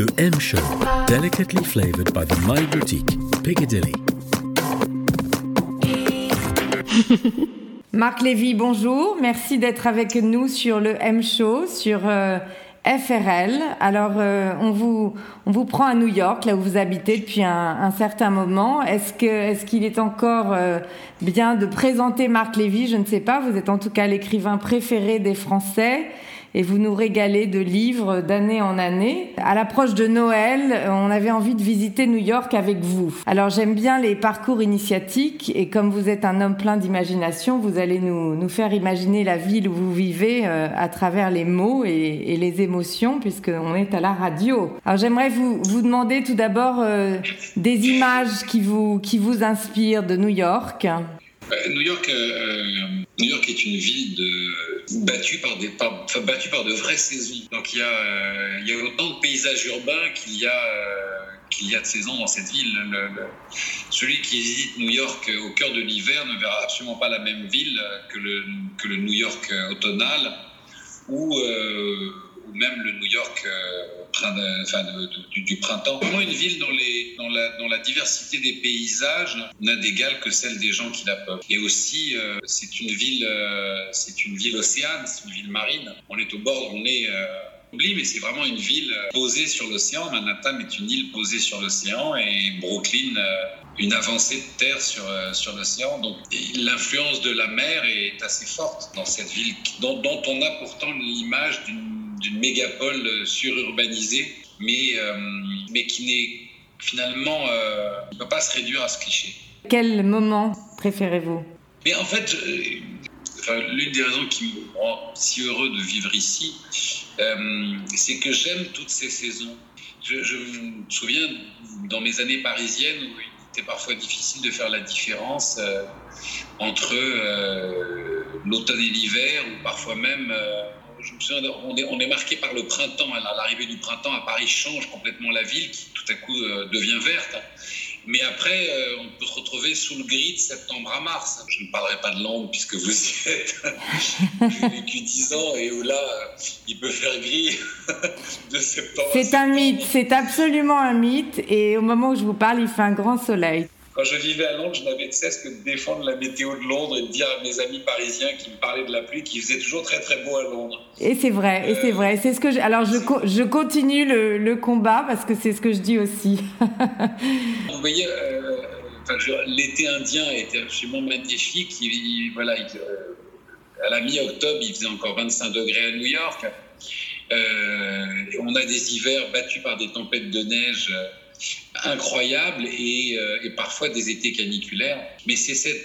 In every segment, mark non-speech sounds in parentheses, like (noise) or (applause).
Le M Show, delicately flavored by the My Boutique, Piccadilly. Marc Lévy, bonjour. Merci d'être avec nous sur le M Show, sur euh, FRL. Alors, euh, on, vous, on vous prend à New York, là où vous habitez depuis un, certain moment. Est-ce qu'il est encore euh, bien de présenter Marc Lévy? Je ne sais pas. Vous êtes en tout cas l'écrivain préféré des Français et vous nous régalez de livres d'année en année. À l'approche de Noël, on avait envie de visiter New York avec vous. Alors j'aime bien les parcours initiatiques et comme vous êtes un homme plein d'imagination, vous allez nous, nous faire imaginer la ville où vous vivez euh, à travers les mots et, et les émotions puisqu'on est à la radio. Alors j'aimerais vous, vous demander tout d'abord euh, des images qui vous, qui vous inspirent de New York. Euh, New York, euh, New York est une ville battue, par des, battue par de vraies saisons. Donc il y a, euh, y a autant de paysages urbains qu'il y a, euh, y a de saisons dans cette ville. Le, le, celui qui visite New York au cœur de l'hiver ne verra absolument pas la même ville que le, que le New York automnal ou, euh, ou même le New York de, de, du, du, printemps. Vraiment une ville dont, la, diversité des paysages n'a d'égal que celle des gens qui la peuplent. Et aussi, euh, c'est une ville, euh, c'est une ville océane, c'est une ville marine. On est au bord, on est euh, oublie, mais c'est vraiment une ville posée sur l'océan. Manhattan est une île posée sur l'océan et Brooklyn une avancée de terre sur, sur l'océan. Donc l'influence de la mer est assez forte dans cette ville dont on a pourtant l'image d'une d'une mégapole sururbanisée, mais, euh, mais qui n'est finalement euh, ne peut pas se réduire à ce cliché. Quel moment préférez-vous? Mais en fait, enfin, l'une des raisons qui me rend si heureux de vivre ici, euh, c'est que j'aime toutes ces saisons. Je, je, me souviens dans mes années parisiennes où il était parfois difficile de faire la différence euh, entre euh, l'automne et l'hiver, ou parfois même je me souviens, on est, on est, marqué par le printemps. L'arrivée du printemps à Paris change complètement la ville, qui tout à coup euh, devient verte. Mais après, euh, on peut se retrouver sous le gris de septembre à mars. Je ne parlerai pas de Londres puisque vous y êtes. (laughs) J'ai vécu 10 ans et où là, il peut faire gris de septembre. C'est un mythe, c'est absolument un mythe. Et au moment où je vous parle, il fait un grand soleil. Quand je vivais à Londres, je n'avais de cesse que de défendre la météo de Londres et de dire à mes amis parisiens qui me parlaient de la pluie qu'il faisait toujours très très beau à Londres. Et c'est vrai, euh, et c'est vrai. C'est ce que je... alors je, co je continue le, le, combat parce que c'est ce que je dis aussi. (laughs) Vous voyez, euh, enfin, l'été indien était absolument magnifique. Il, il, voilà, il, euh, à la mi-octobre, il faisait encore 25 degrés à New York. Euh, on a des hivers battus par des tempêtes de neige incroyable et, euh, et, parfois des étés caniculaires. Mais c'est cette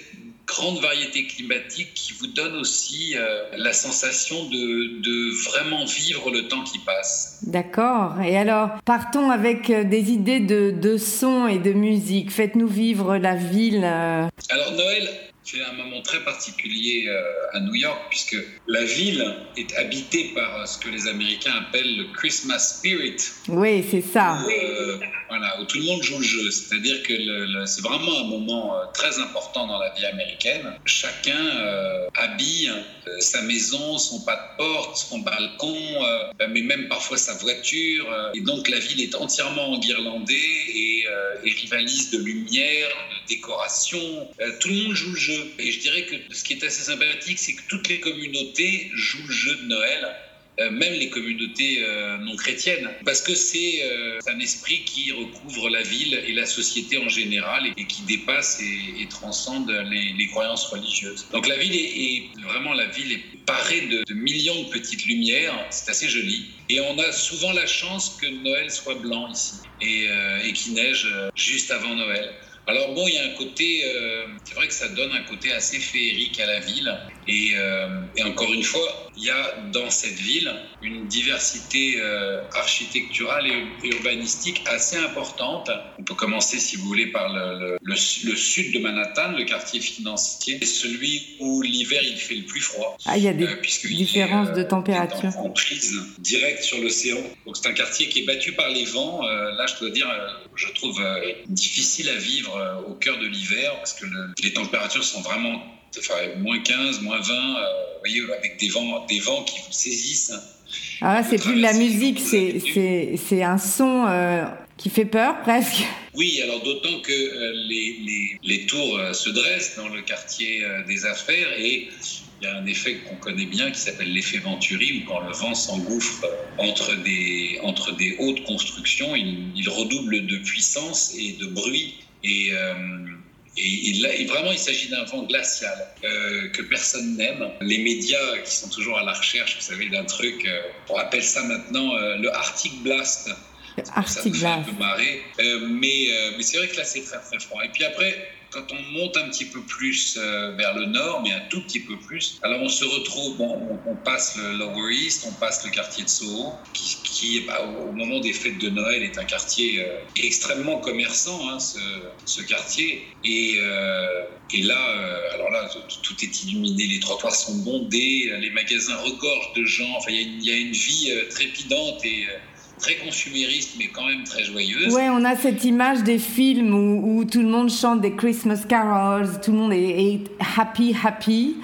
grande variété climatique qui vous donne aussi euh, la sensation de, de, vraiment vivre le temps qui passe. D'accord. Et alors, partons avec euh, des idées de, de son et de musique. Faites-nous vivre la ville. Alors, Noël, c'est un moment très particulier euh, à New York puisque la ville est habitée par ce que les Américains appellent le Christmas spirit. Oui, c'est ça. Où, euh, voilà, où tout le monde joue le jeu. C'est-à-dire que le, le, c'est vraiment un moment euh, très important dans la vie américaine. Chacun euh, habille sa maison, son pas de porte, son balcon, mais même parfois sa voiture. et donc la ville est entièrement enguirlandée et, et rivalise de lumière, de décoration. tout le monde joue le jeu. Et je dirais que ce qui est assez sympathique, c'est que toutes les communautés jouent le jeu de Noël. Euh, même les communautés euh, non chrétiennes, parce que c'est euh, un esprit qui recouvre la ville et la société en général et, qui dépasse et, transcende les, croyances religieuses. Donc la ville est, vraiment la ville est parée de, de millions de petites lumières, c'est assez joli. Et on a souvent la chance que Noël soit blanc ici et, et qu'il neige juste avant Noël. Alors bon, il y a un côté, euh, c'est vrai que ça donne un côté assez féerique à la ville. Et, euh, et, encore une fois, il y a dans cette ville une diversité euh, architecturale et urbanistique assez importante. On peut commencer, si vous voulez, par le, le, le, le sud de Manhattan, le quartier financier, celui où l'hiver il fait le plus froid. Ah, il y a des différences de température. En prise directe sur l'océan. Donc c'est un quartier qui est battu par les vents. là, je dois dire, je trouve difficile à vivre au cœur de l'hiver parce que le, les températures sont vraiment enfin, moins 15, moins 20, euh, voyez, avec des vents, des vents qui vous saisissent. Ah, c'est plus de la musique, c'est un son qui fait peur (laughs) presque. Oui, alors d'autant que euh, les, les, les, tours euh, se dressent dans le quartier euh, des affaires et il y a un effet qu'on connaît bien qui s'appelle l'effet Venturi, où quand le vent s'engouffre entre des, entre des hautes constructions, il, il, redouble de puissance et de bruit. Et, et, vraiment, il s'agit d'un vent glacial euh, que personne n'aime. Les médias qui sont toujours à la recherche, vous savez, d'un truc, on appelle ça maintenant le Arctic Blast. Arctic ça un peu marrer. Euh, mais, euh, mais c'est vrai que là, c'est très très froid. Et puis après, quand on monte un petit peu plus euh, vers le nord, mais un tout petit peu plus, alors on se retrouve, bon, on, passe le Lower East, on passe le quartier de Soho, qui, qui bah, au moment des fêtes de Noël, est un quartier extrêmement commerçant, hein, ce, ce, quartier. Et, et là, alors là, tout est illuminé, les trottoirs sont bondés, les magasins regorgent de gens, enfin, il y, y, a une vie trépidante et très consumériste, mais quand même très joyeuse. Ouais, on a cette image des films où, tout le monde chante des Christmas carols, tout le monde est happy, happy.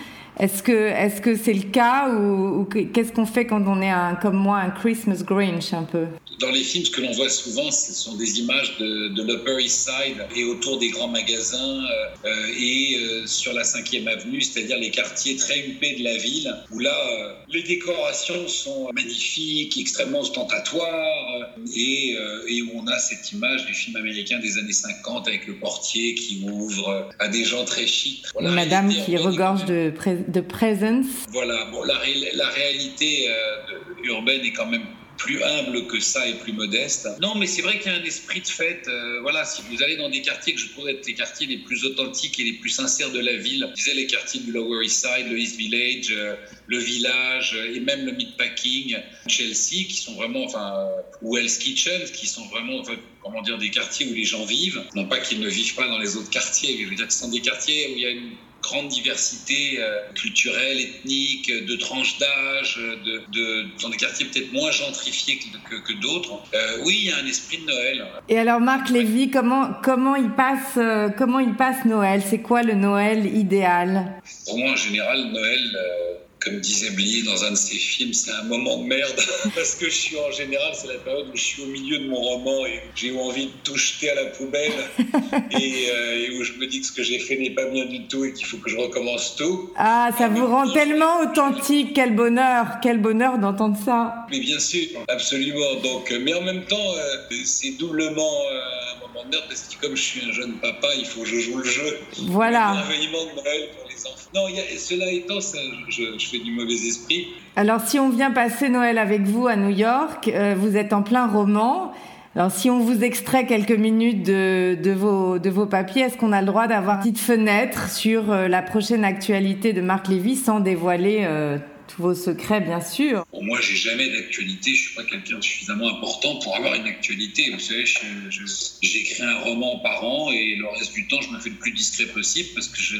Est-ce que est-ce que c'est le cas ou, ou qu'est-ce qu'on fait quand on est un, comme moi un Christmas Grinch un peu? Dans les films, ce que l'on voit souvent, ce sont des images de, de l'Upper East Side et autour des grands magasins euh, et euh, sur la 5e avenue, c'est-à-dire les quartiers très huppés de la ville, où là, euh, les décorations sont magnifiques, extrêmement ostentatoires et, euh, et, où on a cette image des films américains des années 50 avec le portier qui ouvre à des gens très chics. Voilà, Madame qui regorge de de presence. Voilà, la, réalité euh, urbaine est quand même plus humble que ça et plus modeste. Non, mais c'est vrai qu'il y a un esprit de fête. Euh, voilà, si vous allez dans des quartiers que je pourrais être les quartiers les plus authentiques et les plus sincères de la ville, je disais les quartiers du Lower East Side, le East Village, euh, le village et même le Meatpacking, Chelsea, qui sont vraiment, enfin, ou Hell's Kitchen, qui sont vraiment, comment dire, des quartiers où les gens vivent. Non pas qu'ils ne vivent pas dans les autres quartiers, mais je veux dire que ce sont des quartiers où il y a une grande diversité euh, culturelle, ethnique, de tranches d'âge, de, de, dans des quartiers peut-être moins gentrifiés que, que, que d'autres. Euh, oui, il y a un esprit de Noël. Et alors, Marc Lévy, comment, comment, il passe, euh, comment il passe Noël? C'est quoi le Noël idéal? Pour moi, en général, Noël euh, comme disait Blier dans un de ses films, c'est un moment de merde (laughs) parce que je suis en général, c'est la période où je suis au milieu de mon roman et j'ai envie de tout jeter à la poubelle (laughs) et, euh, et, où je me dis que ce que j'ai fait n'est pas bien du tout et qu'il faut que je recommence tout. Ah, ça vous rend tellement authentique, quel bonheur, quel bonheur d'entendre ça. Mais bien sûr, absolument. Donc, mais en même temps, euh, c'est doublement euh, un moment de merde parce que comme je suis un jeune papa, il faut que je joue le jeu. Voilà. Le de Noël pour les enfants. Non, y a, cela étant, ça, je, je fais du mauvais esprit. Alors, si on vient passer Noël avec vous à New York, euh, vous êtes en plein roman. Alors, si on vous extrait quelques minutes de, de vos, de vos papiers, est-ce qu'on a le droit d'avoir une petite fenêtre sur euh, la prochaine actualité de Marc Lévy sans dévoiler euh, tous vos secrets, bien sûr? Bon, Moi, j'ai jamais d'actualité. Je suis pas quelqu'un de suffisamment important pour avoir une actualité. Vous savez, j'écris un roman par an et le reste du temps, je me fais le plus discret possible parce que je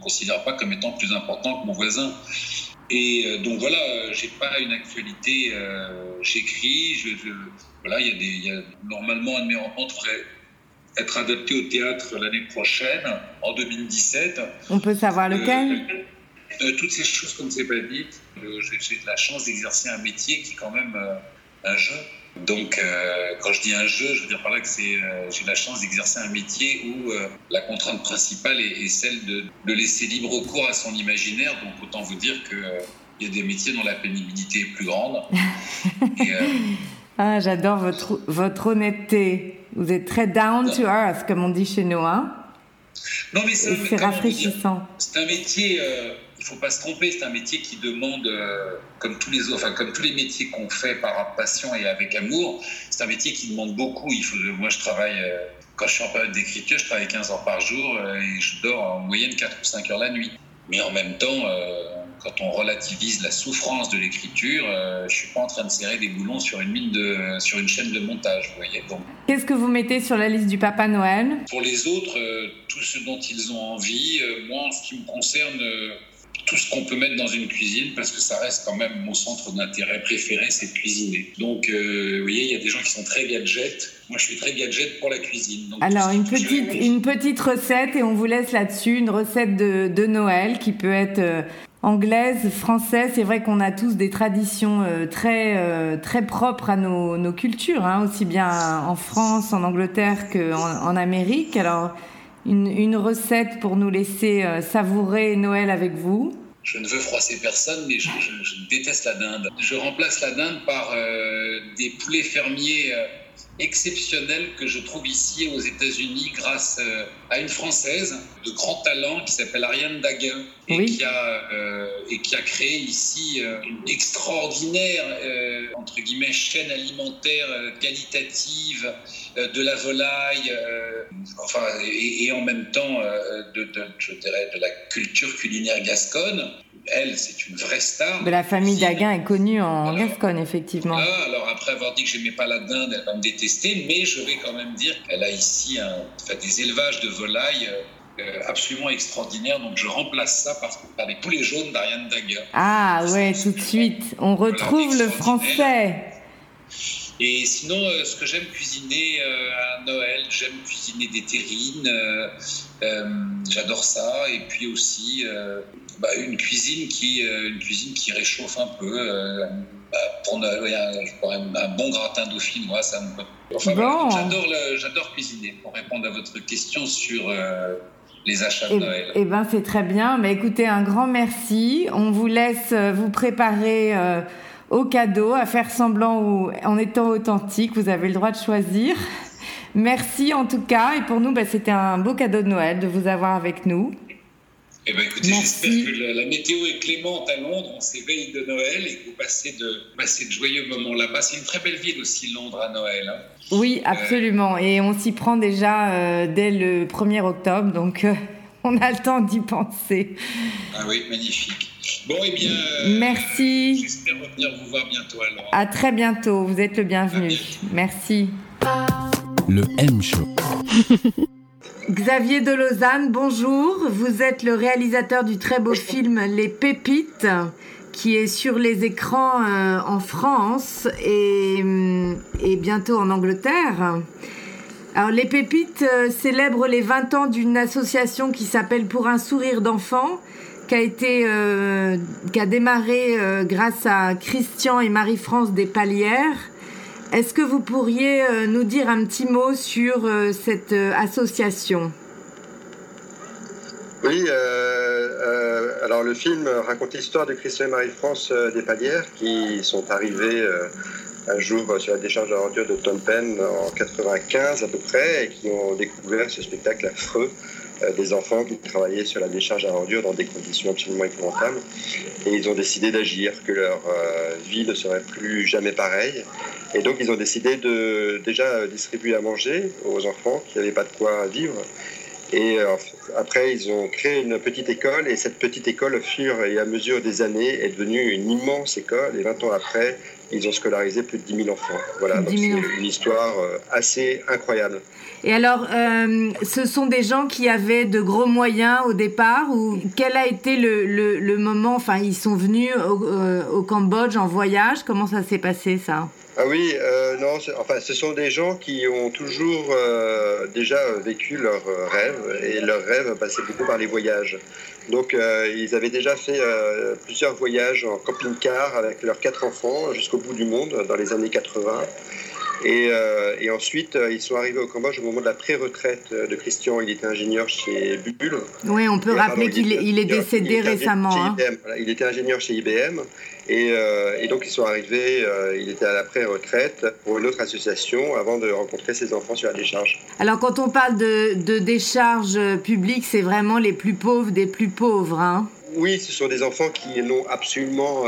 considère pas comme étant plus important que mon voisin. Et euh, donc voilà, j'ai pas une actualité. Euh, J'écris. Je, je, voilà, il y a des, il y a, normalement un de mes romans devrait être adapté au théâtre l'année prochaine, en 2017. On peut savoir lequel? euh, Toutes ces choses comme c'est pas dit. j'ai de la chance d'exercer un métier qui est quand même un jeu. Donc, euh, quand je dis un jeu, je veux dire par là que c'est, euh, j'ai la chance d'exercer un métier où euh, la contrainte principale est, est celle de, de, laisser libre cours à son imaginaire. Donc, autant vous dire que il y a des métiers dont la pénibilité est plus grande. (laughs) Et, ah, j'adore votre votre honnêteté. Vous êtes très down to earth, comme on dit chez nous, hein. Non, mais c'est rafraîchissant. C'est un métier il faut pas se tromper, c'est un métier qui demande, euh, comme tous les autres, enfin comme tous les métiers qu'on fait par passion et avec amour, c'est un métier qui demande beaucoup. Il faut, moi, je travaille euh, quand je suis en période d'écriture, je travaille 15 heures par jour euh, et je dors en moyenne 4 ou 5 heures la nuit. Mais en même temps, quand on relativise la souffrance de l'écriture, je suis pas en train de serrer des boulons sur une mine de, sur une chaîne de montage, vous voyez. Donc, qu'est-ce que vous mettez sur la liste du Papa Noël? Pour les autres, tout ce dont ils ont envie. moi, en ce qui me concerne tout ce qu'on peut mettre dans une cuisine parce que ça reste quand même mon centre d'intérêt préféré, c'est de cuisiner. Donc, euh, vous voyez, il y a des gens qui sont très gadget. Moi, je suis très gadget pour la cuisine. Donc, Alors, une petite, une petite recette et on vous laisse là-dessus, une recette de, de, Noël qui peut être euh, anglaise, française, c'est vrai qu'on a tous des traditions euh, très euh, très propres à nos, nos cultures, hein, aussi bien en France, en Angleterre qu'en en Amérique. Alors, une, recette pour nous laisser euh, savourer Noël avec vous je ne veux froisser personne, mais je, déteste la dinde. Je remplace la dinde par euh, des poulets fermiers euh, exceptionnel que je trouve ici aux États-Unis grâce euh, à une Française de grand talent qui s'appelle Ariane Daguin et, oui. qui a, euh, et qui a créé ici euh, une extraordinaire, euh, entre guillemets, chaîne alimentaire euh, qualitative de la volaille, enfin, et, et, en même temps de, de, je dirais, de la culture culinaire gasconne elle, c'est une vraie star. De la famille Daguin est connue en Gascogne, effectivement. Ah, alors après avoir dit que j'aimais pas la dinde, elle va me détester, mais je vais quand même dire qu'elle a ici un, enfin, des élevages de volailles euh, absolument extraordinaires. Donc je remplace ça par, par les poulets jaunes d'Ariane Daguin. Ah ouais, tout de suite. On retrouve voilà, le français. Et sinon, euh, ce que j'aime cuisiner euh, à Noël, j'aime cuisiner des terrines. Euh, J'adore ça. Et puis aussi bah, une cuisine qui, une cuisine qui réchauffe un peu. Bah, pour Noël, un, un, bon gratin dauphinois, ça me. Enfin, bon. voilà, j'adore cuisiner. Pour répondre à votre question sur les achats de et, Noël. Eh ben, c'est très bien. Mais écoutez, un grand merci. On vous laisse vous préparer. Euh, au cadeau, à faire semblant ou en étant authentique. Vous avez le droit de choisir. Merci en tout cas. Et pour nous, bah, c'était un beau cadeau de Noël de vous avoir avec nous. Eh ben, écoutez, j'espère que la, la, météo est clémente à Londres, on s'éveille de Noël et que vous passez de, passez de joyeux moments là-bas. C'est une très belle ville aussi, Londres, à Noël. Hein. Oui, absolument. Euh... Et on s'y prend déjà euh, dès le 1er octobre, donc euh, (laughs) on a le temps d'y penser. Ah oui, magnifique. Bon, eh bien. Merci. J'espère revenir vous voir bientôt alors. À très bientôt. Vous êtes le bienvenu. Merci. Le M Show. (laughs) Xavier de Lausanne, bonjour. Vous êtes le réalisateur du très beau film Les Pépites qui est sur les écrans euh, en France et, et, bientôt en Angleterre. Alors, Les Pépites euh, célèbrent les 20 ans d'une association qui s'appelle Pour un sourire d'enfant qui a euh, qui a démarré euh, grâce à Christian et Marie-France des Palières. Est-ce que vous pourriez euh, nous dire un petit mot sur euh, cette association? Oui, euh, alors le film raconte l'histoire de Christian et Marie-France des Palières qui sont arrivés un jour sur la décharge d'ordures de Tom Penn en 95 à peu près et qui ont découvert ce spectacle affreux des enfants qui travaillaient sur la décharge à ordures dans des conditions absolument épouvantables. Et ils ont décidé d'agir, que leur euh, vie ne serait plus jamais pareille. Et donc ils ont décidé de déjà distribuer à manger aux enfants qui n'avaient pas de quoi vivre. Et euh, après, ils ont créé une petite école, et cette petite école, au fur et à mesure des années, est devenue une immense école. Et 20 ans après, ils ont scolarisé plus de 10 000 enfants. Voilà, donc c'est une histoire assez incroyable. Et alors, euh, ce sont des gens qui avaient de gros moyens au départ ou quel a été le, le, le moment Enfin, ils sont venus au, euh, au, Cambodge en voyage? Comment ça s'est passé ça? Ah oui, euh, non, enfin, ce sont des gens qui ont toujours euh, déjà vécu leurs rêves et leurs rêves passaient beaucoup par les voyages. Donc, euh, ils avaient déjà fait plusieurs voyages en camping-car avec leurs quatre enfants jusqu'au bout du monde dans les années 80. Et, euh, et, ensuite, euh, ils sont arrivés au Cambodge au moment de la pré-retraite de Christian. Il était ingénieur chez Bull. Oui, on peut et, rappeler qu'il il est décédé il récemment. Hein. Voilà, il était ingénieur chez IBM. Et, euh, et donc, ils sont arrivés, euh, il était à la pré-retraite pour une autre association avant de rencontrer ses enfants sur la décharge. Alors, quand on parle de, de décharge publique, c'est vraiment les plus pauvres des plus pauvres. Hein oui, ce sont des enfants qui n'ont absolument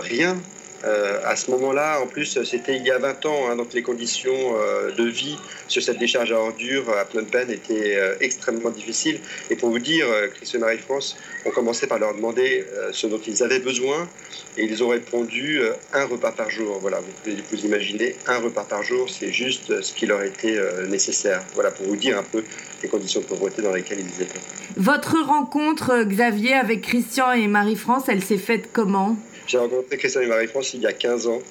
rien euh, à ce moment-là, en plus, c'était il y a 20 ans, hein, donc les conditions euh, de vie sur cette décharge à ordures à Phnom Penh étaient euh, extrêmement difficiles. Et pour vous dire, Christian et Marie-France ont commencé par leur demander ce dont ils avaient besoin, et ils ont répondu un repas par jour. Voilà, vous pouvez vous imaginer, un repas par jour, c'est juste ce qui leur était nécessaire. Voilà, pour vous dire un peu les conditions de pauvreté dans lesquelles ils étaient. Votre rencontre, Xavier, avec Christian et Marie-France, elle s'est faite comment? J'ai rencontré Christian et Marie-France il y a 15 ans.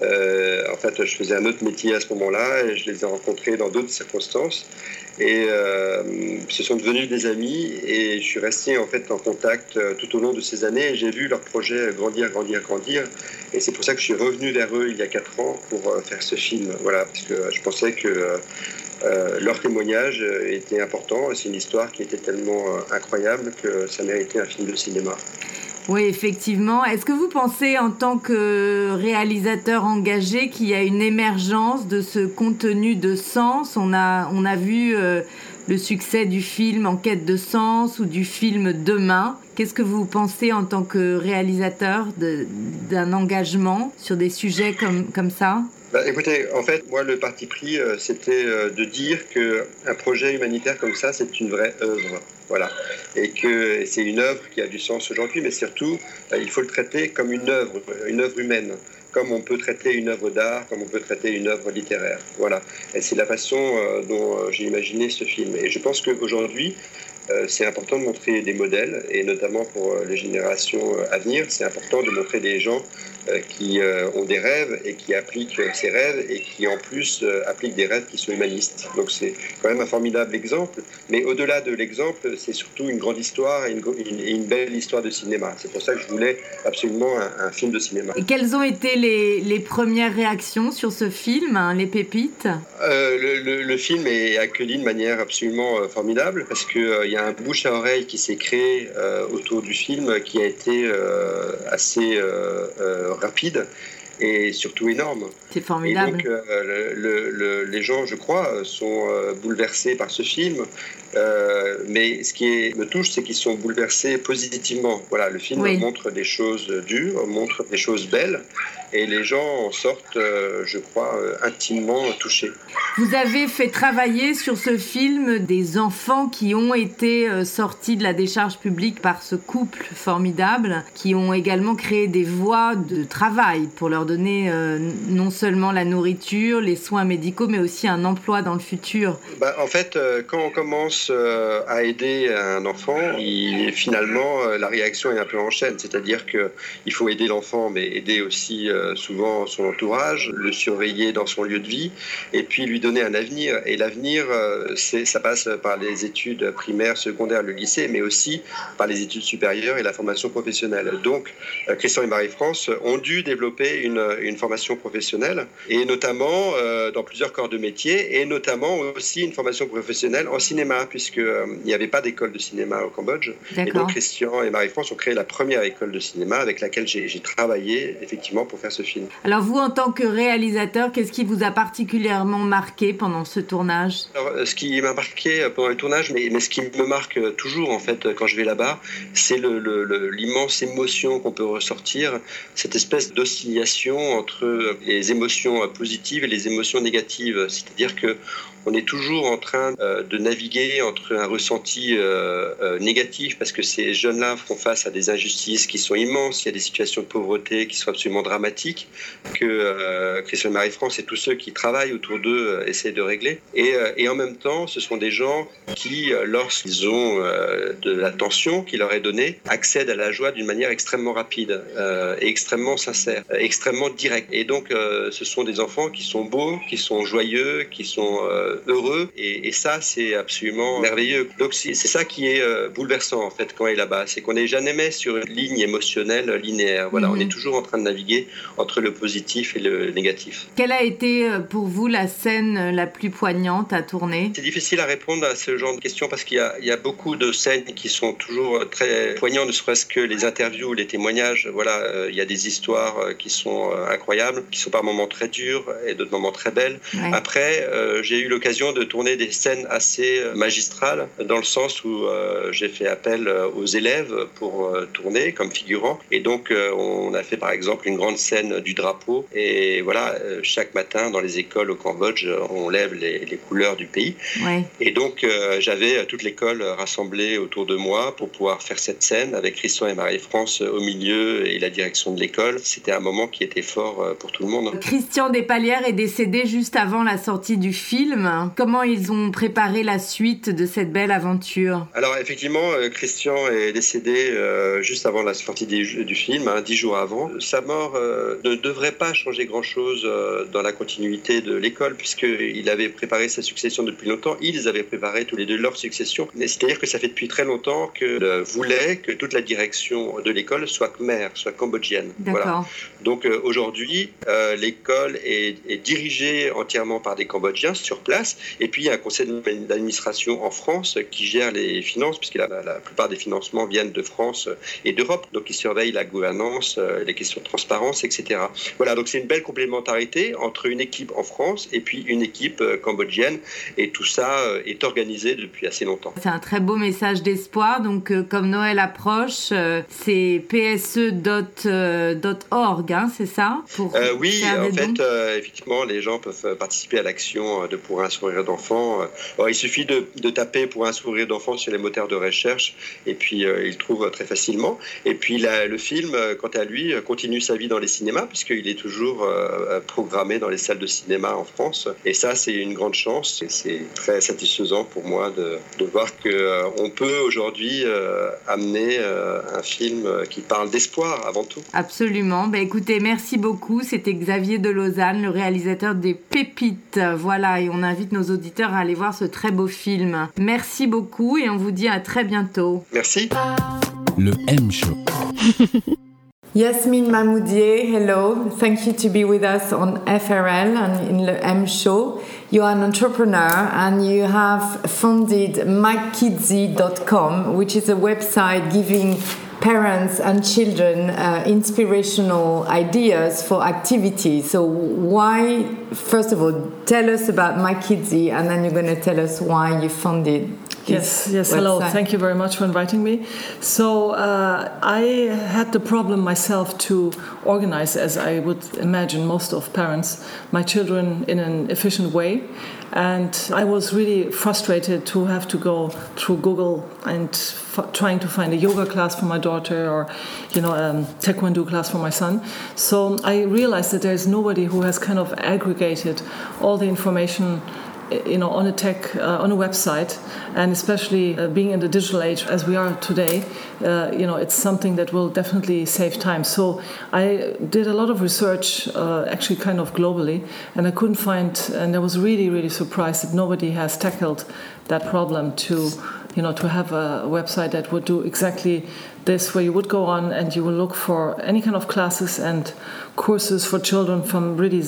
en fait, je faisais un autre métier à ce moment-là et je les ai rencontrés dans d'autres circonstances. Et ce sont devenus des amis et je suis resté en fait en contact tout au long de ces années j'ai vu leur projet grandir, grandir, grandir. Et c'est pour ça que je suis revenu vers eux il y a quatre ans pour faire ce film. Voilà, parce que je pensais que euh, leur témoignage était important. C'est une histoire qui était tellement euh, incroyable que ça méritait un film de cinéma. Oui, effectivement. Est-ce que vous pensez, en tant que réalisateur engagé, qu'il y a une émergence de ce contenu de sens? On a, on a vu euh, le succès du film En quête de sens ou du film Demain. Qu'est-ce que vous pensez en tant que réalisateur d'un engagement sur des sujets comme, comme ça? Bah, écoutez, en fait, moi, le parti pris, euh, c'était euh, de dire qu'un projet humanitaire comme ça, c'est une vraie œuvre. Voilà. Et que c'est une œuvre qui a du sens aujourd'hui, mais surtout, euh, il faut le traiter comme une œuvre, une œuvre humaine comme on peut traiter une œuvre d'art, comme on peut traiter une œuvre littéraire. Voilà. Et c'est la façon dont j'ai imaginé ce film. Et je pense qu'aujourd'hui, c'est important de montrer des modèles, et notamment pour les générations à venir, c'est important de montrer des gens euh, qui euh, ont des rêves et qui appliquent ces rêves et qui en plus euh, appliquent des rêves qui sont humanistes. Donc c'est quand même un formidable exemple. Mais au-delà de l'exemple, c'est surtout une grande histoire et une, belle histoire de cinéma. C'est pour ça que je voulais absolument un, film de cinéma. Et quelles ont été les, les premières réactions sur ce film, hein, Les Pépites? Le, le, film est accueilli de manière absolument formidable parce qu'il y a un bouche à oreille qui s'est créé autour du film qui a été assez rapide et surtout énorme. C'est formidable. Et donc, euh, les gens, je crois, sont euh, bouleversés par ce film. Euh, mais ce qui me touche, c'est qu'ils sont bouleversés positivement. Voilà, le film montre des choses dures, montre des choses belles, et les gens en sortent, je crois, intimement touchés. Vous avez fait travailler sur ce film des enfants qui ont été sortis de la décharge publique par ce couple formidable, qui ont également créé des voies de travail pour leur donner non seulement la nourriture, les soins médicaux, mais aussi un emploi dans le futur bah, En fait, euh, quand on commence euh, à aider un enfant, il, finalement, euh, la réaction est un peu en chaîne. C'est-à-dire qu'il faut aider l'enfant, mais aider aussi souvent son entourage, le surveiller dans son lieu de vie, et puis lui donner un avenir. Et l'avenir, ça passe par les études primaires, secondaires, le lycée, mais aussi par les études supérieures et la formation professionnelle. Donc, Christian et Marie-France ont dû développer une, une formation professionnelle et notamment euh, dans plusieurs corps de métier, et notamment aussi une formation professionnelle en cinéma, puisqu'il euh, n'y avait pas d'école de cinéma au Cambodge. Et donc Christian et Marie-France ont créé la première école de cinéma avec laquelle j'ai travaillé effectivement pour faire ce film. Alors vous, en tant que réalisateur, qu'est-ce qui vous a particulièrement marqué pendant ce tournage? Alors, euh, Ce qui m'a marqué pendant le tournage, mais, mais, ce qui me marque toujours en fait quand je vais là-bas, c'est l'immense émotion qu'on peut ressortir, cette espèce d'oscillation entre les émotions positives et les émotions négatives. C'est-à-dire que on est toujours en train euh, de naviguer entre un ressenti euh, euh, négatif parce que ces jeunes-là font face à des injustices qui sont immenses, il y a des situations de pauvreté qui sont absolument dramatiques, que Christian Marie-France et tous ceux qui travaillent autour d'eux essaient de régler. Et, et, en même temps, ce sont des gens qui, lorsqu'ils ont de la tension qui leur est donnée, accèdent à la joie d'une manière extrêmement rapide et extrêmement sincère, extrêmement directe. Et donc, ce sont des enfants qui sont beaux, qui sont joyeux, qui sont heureux. Et, ça, c'est absolument merveilleux. Donc c'est ça qui est euh, bouleversant en fait quand on est là-bas, c'est qu'on n'est jamais sur une ligne émotionnelle linéaire. Voilà, on est mhm. toujours en train de naviguer entre le positif et le négatif. Quelle a été euh, pour vous la scène la plus poignante à tourner? C'est difficile à répondre à ce genre de questions parce qu'il y, a beaucoup de scènes qui sont toujours très poignantes, ne serait-ce que les interviews, les témoignages. Voilà, euh, il y a des histoires qui sont incroyables, qui sont par moments très dures et d'autres moments très belles. Après, j'ai eu l'occasion de tourner des scènes assez euh, magistrales, dans le sens où euh, j'ai fait appel euh, aux élèves pour tourner comme figurant. Et donc, on a fait par exemple une grande scène du drapeau. Et voilà, chaque matin dans les écoles au Cambodge, on lève les, couleurs du pays. Et donc, j'avais toute l'école rassemblée autour de moi pour pouvoir faire cette scène avec Christian et Marie-France au milieu et la direction de l'école. C'était un moment qui était fort pour tout le monde. Christian Despalières est décédé juste avant la sortie du film. Comment ils ont préparé la suite de cette belle aventure? Alors effectivement, euh, Christian est décédé euh, juste avant la sortie du, film, hein, dix jours avant. Sa mort euh, ne devrait pas changer grand-chose euh, dans la continuité de l'école, puisqu'il avait préparé sa succession depuis longtemps. Ils avaient préparé tous les deux leur succession. C'est-à-dire que ça fait depuis très longtemps que voulait que toute la direction de l'école soit khmer, soit cambodgienne. Voilà. Donc aujourd'hui, l'école est, est, dirigée entièrement par des Cambodgiens sur place, et puis il y a un conseil d'administration en France qui gère les finances, puisque la, la plupart des financements viennent de France et d'Europe, donc ils surveillent la gouvernance, les questions de transparence, etc. Voilà, donc c'est une belle complémentarité entre une équipe en France et puis une équipe euh, cambodgienne. Et tout ça euh, est organisé depuis assez longtemps. C'est un très beau message d'espoir. Donc, euh, comme Noël approche, c'est pse.org, hein, c'est ça? Pour Oui, en fait, effectivement, les gens peuvent participer à l'action de Pour un sourire d'enfant. il suffit de, de, taper Pour un sourire d'enfant sur les moteurs de recherche et puis ils trouvent très facilement. Et puis le film, quant à lui, continue sa vie dans les cinémas, puisqu'il est toujours euh, programmé dans les salles de cinéma en France. Et ça, c'est une grande chance. Et c'est très satisfaisant pour moi de, de voir qu'on euh, peut aujourd'hui euh, amener un film qui parle d'espoir avant tout. Absolument. Ben, écoutez, merci beaucoup. C'était Xavier de Lausanne, le réalisateur des Pépites. Voilà, et on invite nos auditeurs à aller voir ce très beau film. Merci beaucoup et on vous dit à très bientôt. Merci. Le M Show. (laughs) Yasmine Mahmoudier, hello. Thank you to be with us on FRL and in the M Show. You are an entrepreneur and you have funded mykidsy.com, which is a website giving parents and children uh, inspirational ideas for activities. So, why, first of all, tell us about MyKidsy and then you're going to tell us why you funded Yes, yes. Website. Hello. Thank you very much for inviting me. So uh, I had the problem myself to organize, as I would imagine most of parents, my children in an efficient way, and I was really frustrated to have to go through Google and f- trying to find a yoga class for my daughter or, you know, a um, taekwondo class for my son. So I realized that there is nobody who has kind of aggregated all the information you know, on a tech, uh, on a website, and especially uh, being in the digital age as we are today, uh, you know, it's something that will definitely save time. So I did a lot of research, uh, actually, kind of globally, and I couldn't find, and I was really, really surprised that nobody has tackled that problem to, you know, to have a website that would do exactly this, where you would go on and you will look for any kind of classes and courses for children from really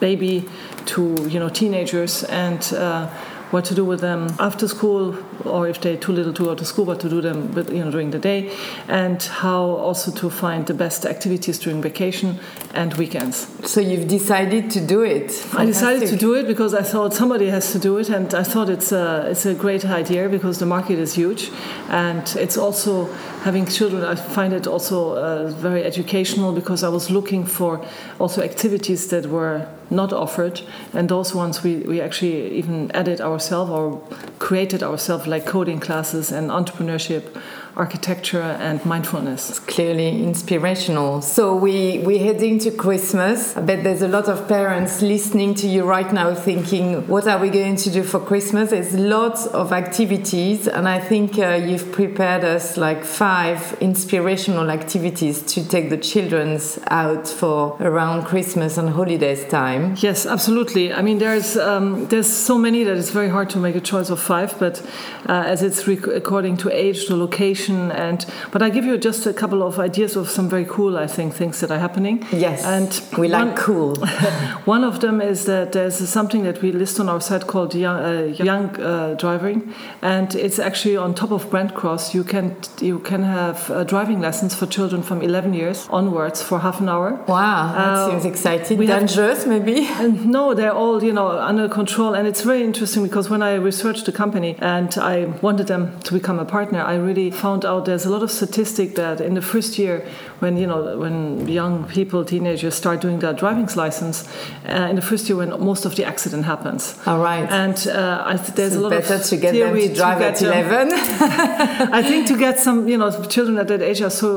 baby to you know teenagers. And uh, what to do with them after school or if they're too little to go to school what to do them with, you know during the day and how also to find the best activities during vacation and weekends so you've decided to do it Fantastic. i decided to do it because i thought somebody has to do it and i thought it's a, it's a great idea because the market is huge and it's also having children i find it also uh, very educational because i was looking for also activities that were not offered. And those ones we, we actually even added ourselves or created ourselves like coding classes and entrepreneurship architecture and mindfulness. It's clearly inspirational. So we we're heading to Christmas. I bet there's a lot of parents listening to you right now thinking, what are we going to do for Christmas? There's lots of activities, and I think uh, you've prepared us like five inspirational activities to take the children's out for around Christmas and holidays time. Yes, absolutely. I mean, there's um, there's so many that it's very hard to make a choice of five, but uh, as it's according to age, the location and but I give you just a couple of ideas of some very cool I think things that are happening. Yes, and we like cool. (laughs) one of them is that there's something that we list on our site called Young, uh, young uh, Driving, and it's actually on top of Brent Cross. You can you can have uh, driving lessons for children from 11 years onwards for half an hour. Wow, that uh, seems exciting. Dangerous, have, maybe? (laughs) no, they're all you know under control, and it's very interesting because when I researched the company and I wanted them to become a partner, I really found found out there's a lot of statistic that in the first year when you know when young people teenagers start doing their driving license uh, in the first year when most of the accident happens. All right. And uh, there's so a lot better of to get them to drive to at 11 (laughs) I think to get some you know children at that age are so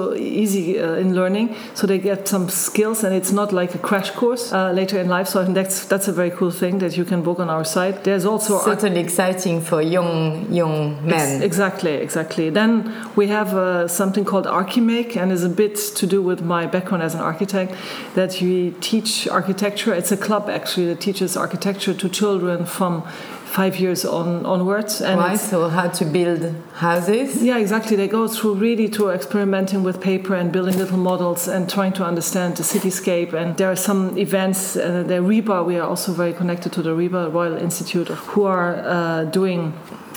easy uh, in learning so they get some skills and it's not like a crash course uh, later in life. So I think that's that's a very cool thing that you can book on our site. There's also certainly exciting for young young men. exactly exactly. Then we have uh, something called Archimake, and is a bit to do with my background as an architect. That we teach architecture. It's a club actually that teaches architecture to children from five years on onwards. And right, so how to build houses? Yeah, exactly. They go through really to experimenting with paper and building little models and trying to understand the cityscape. And there are some events. Uh, the RIBA, we are also very connected to the REBA Royal Institute, who are uh, doing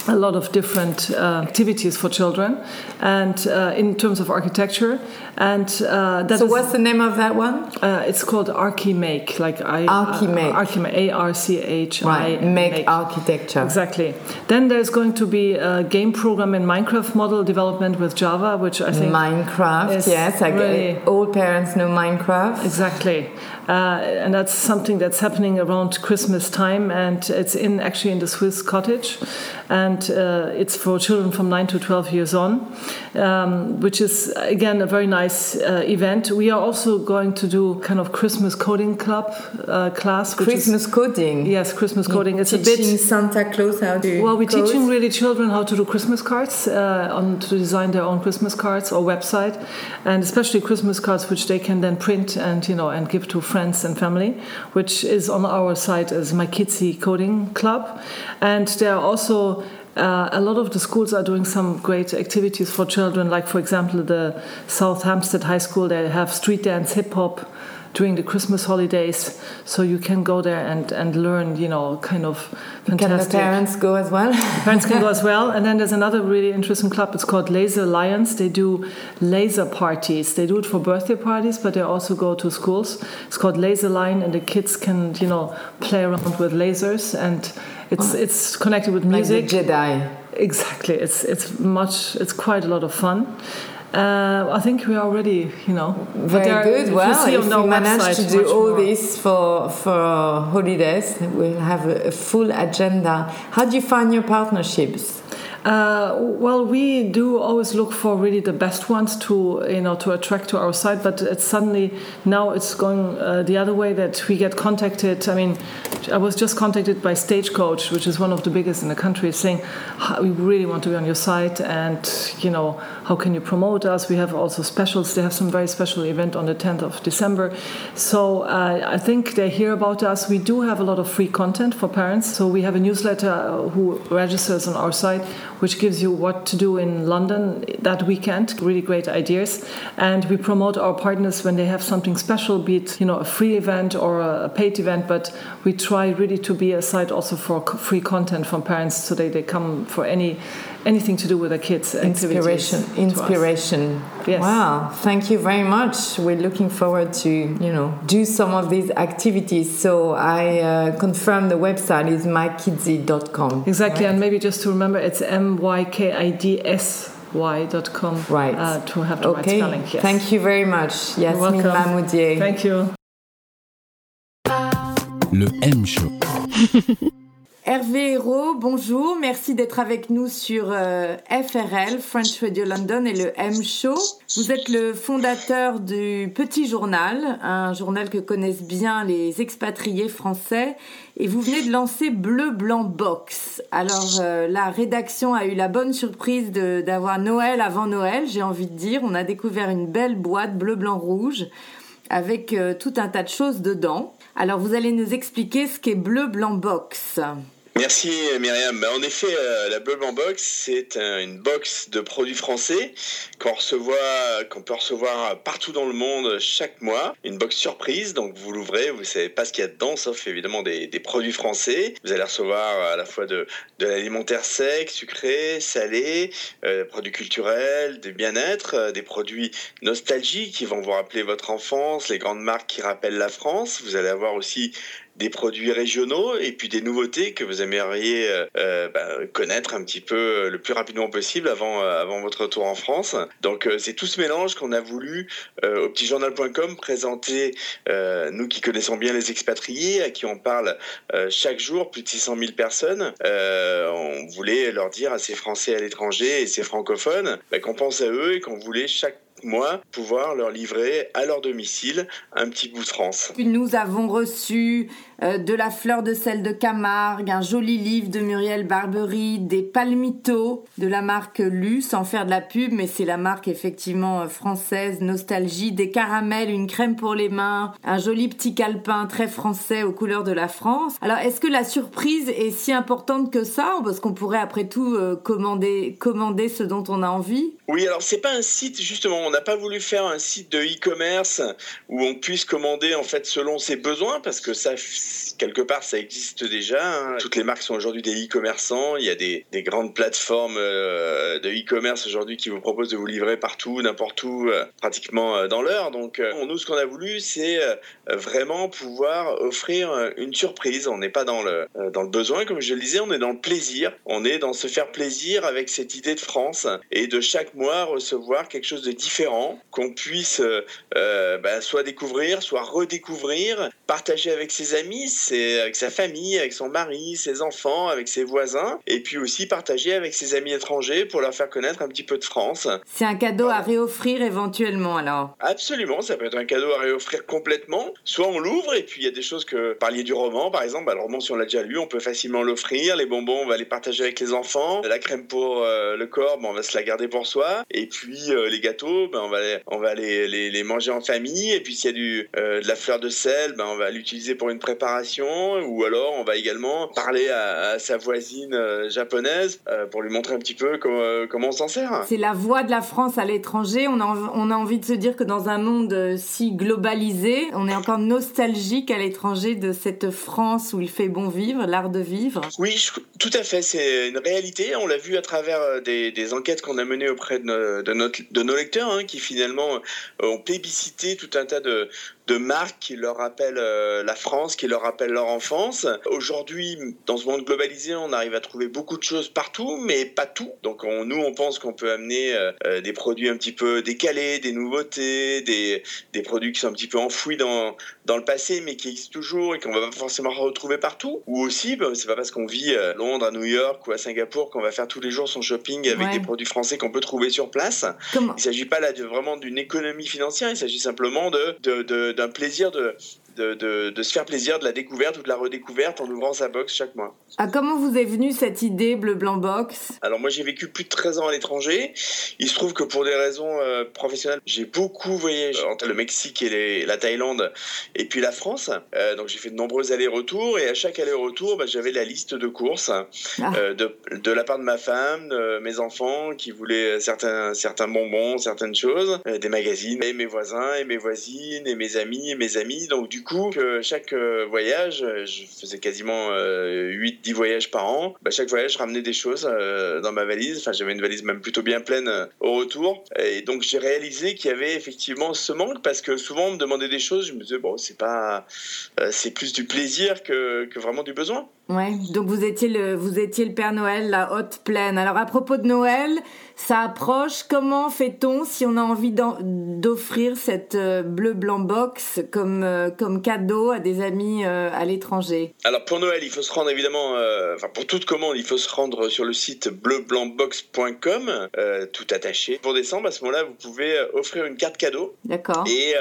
a lot of different uh, activities for children and uh, in terms of architecture. And uh, so what's the name of that one? Uh, it's called archimake like i archimake. Uh, archimake a-r-c-h right make, make architecture. Exactly. Then there's going to be a game program in minecraft model development with java which i think minecraft yes like really all parents know minecraft. Exactly and that's something that's happening around Christmas time, and it's in actually in the Swiss cottage, and uh, it's for children from nine to twelve years on, um, which is again a very nice uh, event. We are also going to do kind of Christmas coding club uh, class. Christmas is, coding. Yes, Christmas coding. It's a bit Santa Claus how to. Well, we're code. teaching really children how to do Christmas cards, uh, on to design their own Christmas cards or website, and especially Christmas cards which they can then print and you know and give to friends and family, which is on our site as My Kidsy Coding Club. And there are also uh, a lot of the schools are doing some great activities for children, like, for example, the South Hampstead High School, they have street dance, hip hop during the Christmas holidays, so you can go there and, and learn, you know, kind of fantastic. Can the parents go as well? parents can go as well. And then there's another really interesting club. It's called Laser Lions. They do laser parties. They do it for birthday parties, but they also go to schools. It's called Laser Line, and the kids can, you know, play around with lasers, and it's oh. it's connected with music. Like Jedi. Exactly. It's it's much. It's quite a lot of fun. Uh, I think we are already, you know, very are, good. Well, if we manage to do all more. this for for holidays, we'll have a, a full agenda. How do you find your partnerships? Uh, well, we do always look for really the best ones to you know to attract to our site, but it's suddenly now it's going uh, the other way that we get contacted. I mean, I was just contacted by Stagecoach, which is one of the biggest in the country, saying we really want to be on your site, and you know how can you promote us? We have also specials. They have some very special event on the 10th of December. So uh, I think they hear about us. We do have a lot of free content for parents. So we have a newsletter uh, who registers on our site which gives you what to do in London that weekend. Really great ideas. And we promote our partners when they have something special, be it you know a free event or a paid event. But we try really to be a site also for free content from parents, so that they come for any anything to do with the kids inspiration inspiration. Yes. wow. Thank you very much. We're looking forward to you know do some of these activities. So i uh, confirm the website is mykidsy.com exactly. Right? and maybe just to remember it's m-y-k-i-d-s y.com right. uh, to have the okay. right spelling. Yes. thank you very much. Yasmine Mahmoudier thank you. Le M Show (laughs) Hervé Hérault, bonjour, merci d'être avec nous sur euh, FRL, French Radio London et le M Show. Vous êtes le fondateur du Petit Journal, un journal que connaissent bien les expatriés français, et vous venez de lancer Bleu Blanc Box. Alors euh, la rédaction a eu la bonne surprise d'avoir Noël avant Noël, j'ai envie de dire. On a découvert une belle boîte bleu blanc rouge avec euh, tout un tas de choses dedans. Alors vous allez nous expliquer ce qu'est Bleu Blanc Box. Merci Myriam. Bah, en effet, euh, la Bleu Blanc Box, c'est une box de produits français qu'on qu'on peut recevoir partout dans le monde chaque mois. Une box surprise, donc vous l'ouvrez, vous savez pas ce qu'il y a dedans, sauf évidemment des, produits français. Vous allez recevoir à la fois de, l'alimentaire sec, sucré, salé, euh, produits culturels, des bien-être, euh, des produits nostalgiques qui vont vous rappeler votre enfance, les grandes marques qui rappellent la France. Vous allez avoir aussi des produits régionaux et puis des nouveautés que vous aimeriez euh, euh bah, connaître un petit peu euh, le plus rapidement possible avant, avant votre retour en France. Donc c'est tout ce mélange qu'on a voulu au petitjournal.com présenter, nous qui connaissons bien les expatriés, à qui on parle chaque jour, plus de 600 000 personnes. on voulait leur dire à ces Français à l'étranger et ces francophones bah, qu'on pense à eux et qu'on voulait chaque mois pouvoir leur livrer à leur domicile un petit bout de France. Nous avons reçu euh, de la fleur de sel de Camargue, un joli livre de Muriel Barbery, des palmitos de la marque Lu, sans faire de la pub, mais c'est la marque effectivement euh, française, Nostalgie, des caramels, une crème pour les mains, un joli petit calepin très français aux couleurs de la France. Alors est-ce que la surprise est si importante que ça Parce qu'on pourrait après tout euh, commander, commander ce dont on a envie? Oui, alors c'est pas un site justement, on n'a pas voulu faire un site de e-commerce où on puisse commander en fait selon ses besoins parce que ça quelque part, ça existe déjà. Hein. Toutes les marques sont aujourd'hui des e-commerçants. Il y a des, grandes plateformes euh, de e-commerce aujourd'hui qui vous proposent de vous livrer partout, n'importe où, euh, pratiquement euh, dans l'heure. Donc, nous, ce qu'on a voulu, c'est vraiment pouvoir offrir une surprise. On n'est pas dans le, dans le besoin, comme je le disais, on est dans le plaisir. On est dans se faire plaisir avec cette idée de France et de chaque mois recevoir quelque chose de différent qu'on puisse bah, soit découvrir, soit redécouvrir, partager avec ses amis avec sa famille, avec son mari, ses enfants, avec ses voisins, et puis aussi partager avec ses amis étrangers pour leur faire connaître un petit peu de France. C'est un cadeau à réoffrir éventuellement alors Absolument, ça peut être un cadeau à réoffrir complètement. Soit on l'ouvre et puis il y a des choses que, parliez du roman par exemple, bah, le roman si on l'a déjà lu, on peut facilement l'offrir, les bonbons on va les partager avec les enfants, la crème pour euh, le corps, on va se la garder pour soi, et puis euh, les gâteaux, bah, on va, les, on va les, les, manger en famille, et puis s'il y a du, euh, de la fleur de sel, bah, on va l'utiliser pour une préparation ou alors on va également parler à, sa voisine euh, japonaise euh, pour lui montrer un petit peu comment, comment on s'en sert. C'est la voix de la France à l'étranger. On a, on a envie de se dire que dans un monde si globalisé, on est encore nostalgique à l'étranger de cette France où il fait bon vivre, l'art de vivre. Oui, tout à fait. C'est une réalité. On l'a vu à travers des, des enquêtes qu'on a menées auprès de, de, notre, de nos lecteurs hein, qui finalement ont plébiscité tout un tas de, de marques qui leur rappellent euh, la France, qui leur rappellent leur enfance. Aujourd'hui, dans ce monde globalisé, on arrive à trouver beaucoup de choses partout, mais pas tout. Donc on, nous, on pense qu'on peut amener euh, euh, des produits un petit peu décalés, des nouveautés, des, des produits qui sont un petit peu enfouis dans, dans le passé, mais qui existent toujours et qu'on va pas forcément retrouver partout. Ou aussi, bah, c'est pas parce qu'on vit à Londres, à New York ou à Singapour qu'on va faire tous les jours son shopping avec des produits français qu'on peut trouver sur place. Il il s'agit pas là de, vraiment d'une économie financière, il s'agit simplement de, de, de d'un plaisir de, de, se faire plaisir de la découverte ou de la redécouverte en ouvrant sa box chaque mois. Ah, comment vous est venue cette idée Bleu Blanc Box? Alors moi j'ai vécu plus de 13 ans à l'étranger. Il se trouve que pour des raisons euh, professionnelles, j'ai beaucoup voyagé entre le Mexique et la Thaïlande et puis la France. Euh, donc j'ai fait de nombreux allers-retours et à chaque aller-retour, bah, j'avais la liste de courses ah. euh, de, de, la part de ma femme, de mes enfants qui voulaient certains, certains bonbons, certaines choses, des magazines, et mes voisins et mes voisines et mes amis et mes amis. Donc du coup, que chaque euh, voyage, euh, je faisais quasiment 8-10 euh, voyages par an, bah, chaque voyage, je ramenais des choses dans ma valise. Enfin, j'avais une valise même plutôt bien pleine au retour. Et donc, j'ai réalisé qu'il y avait effectivement ce manque parce que souvent, on me demandait des choses, je me disais, bon, c'est pas, c'est plus du plaisir que vraiment du besoin. Ouais, donc vous étiez le, vous étiez le Père Noël, la haute plaine. Alors à propos de Noël, ça approche. Comment fait-on si on a envie d'offrir cette euh, bleu blanc box comme euh, comme cadeau à des amis euh, à l'étranger? Alors pour Noël, il faut se rendre évidemment, enfin pour toute commande, il faut se rendre sur le site bleublancbox.com, tout attaché. Pour décembre, à ce moment-là, vous pouvez offrir une carte cadeau. D'accord. Et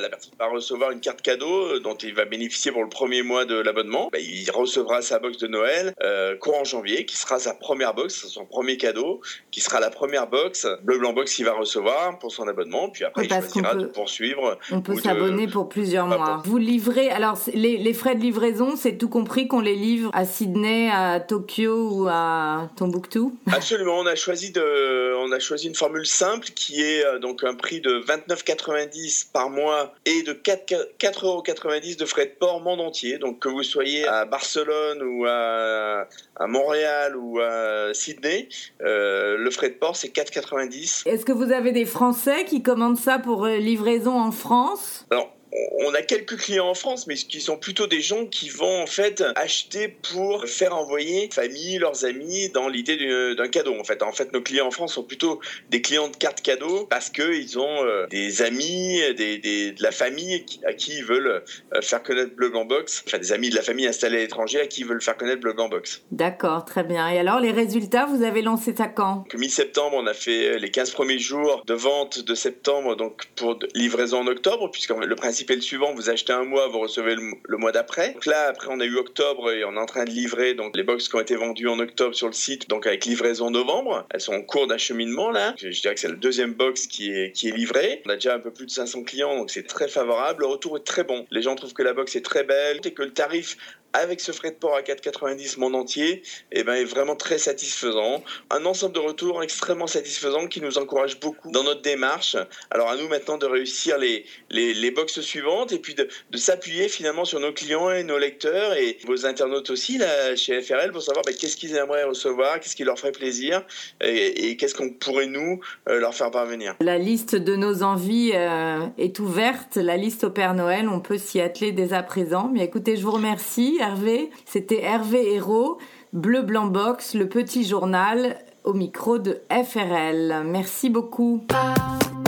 la personne va recevoir une carte cadeau dont il va bénéficier pour le premier mois de l'abonnement. Bah, il recevra sa box de Noël courant janvier, qui sera sa première box, son premier cadeau, qui sera la première box, Bleu Blanc Box, qu'il va recevoir pour son abonnement. Puis après, il choisira de poursuivre. On peut s'abonner pour plusieurs mois. Vous livrez, alors les, frais de livraison, c'est tout compris qu'on les livre à Sydney, à Tokyo ou à Tombouctou? Absolument. On a choisi de, on a choisi une formule simple qui est euh, donc un prix de 29,90 par mois et de 4,90 euros de frais de port monde entier. Donc que vous soyez à Barcelone ou à, à Montréal ou à Sydney, euh, le frais de port c'est 4,90. Est-ce que vous avez des Français qui commandent ça pour euh, livraison en France? Alors on a quelques clients en France, mais qui sont plutôt des gens qui vont en fait acheter pour faire envoyer famille, leurs amis dans l'idée d'un cadeau. En fait, en fait, nos clients en France sont plutôt des clients de cartes cadeaux parce que ils ont euh, des amis, des, de la famille à qui ils veulent euh, faire connaître Blog en Box, enfin des amis de la famille installés à l'étranger à qui ils veulent faire connaître Blog en Box. D'accord, très bien. Et alors les résultats, vous avez lancé ça quand? Mi-septembre, on a fait les 15 premiers jours de vente de septembre, donc pour livraison en octobre, puisque le principe le suivant vous achetez un mois, vous recevez le, mois d'après. Donc là, après, on a eu octobre et on est en train de livrer donc les box qui ont été vendues en octobre sur le site, donc avec livraison novembre. Elles sont en cours d'acheminement là. Je dirais que c'est le deuxième box qui est, qui est livré. On a déjà un peu plus de 500 clients, donc c'est très favorable. Le retour est très bon. Les gens trouvent que la box est très belle et que le tarif avec ce frais de port à 4,90 monde entier, eh ben, est vraiment très satisfaisant. Un ensemble de retours extrêmement satisfaisant qui nous encourage beaucoup dans notre démarche. Alors à nous maintenant de réussir les, les, les boxes suivantes et puis de, de s'appuyer finalement sur nos clients et nos lecteurs et vos internautes aussi là, chez FRL pour savoir ben, qu'est-ce qu'ils aimeraient recevoir, qu'est-ce qui leur ferait plaisir et, qu'est-ce qu'on pourrait nous euh, leur faire parvenir. La liste de nos envies euh, est ouverte, la liste au Père Noël, on peut s'y atteler dès à présent. Mais écoutez, je vous remercie. Hervé. C'était Hervé Hérault, Bleu Blanc Box, le petit journal au micro de FRL. Merci beaucoup.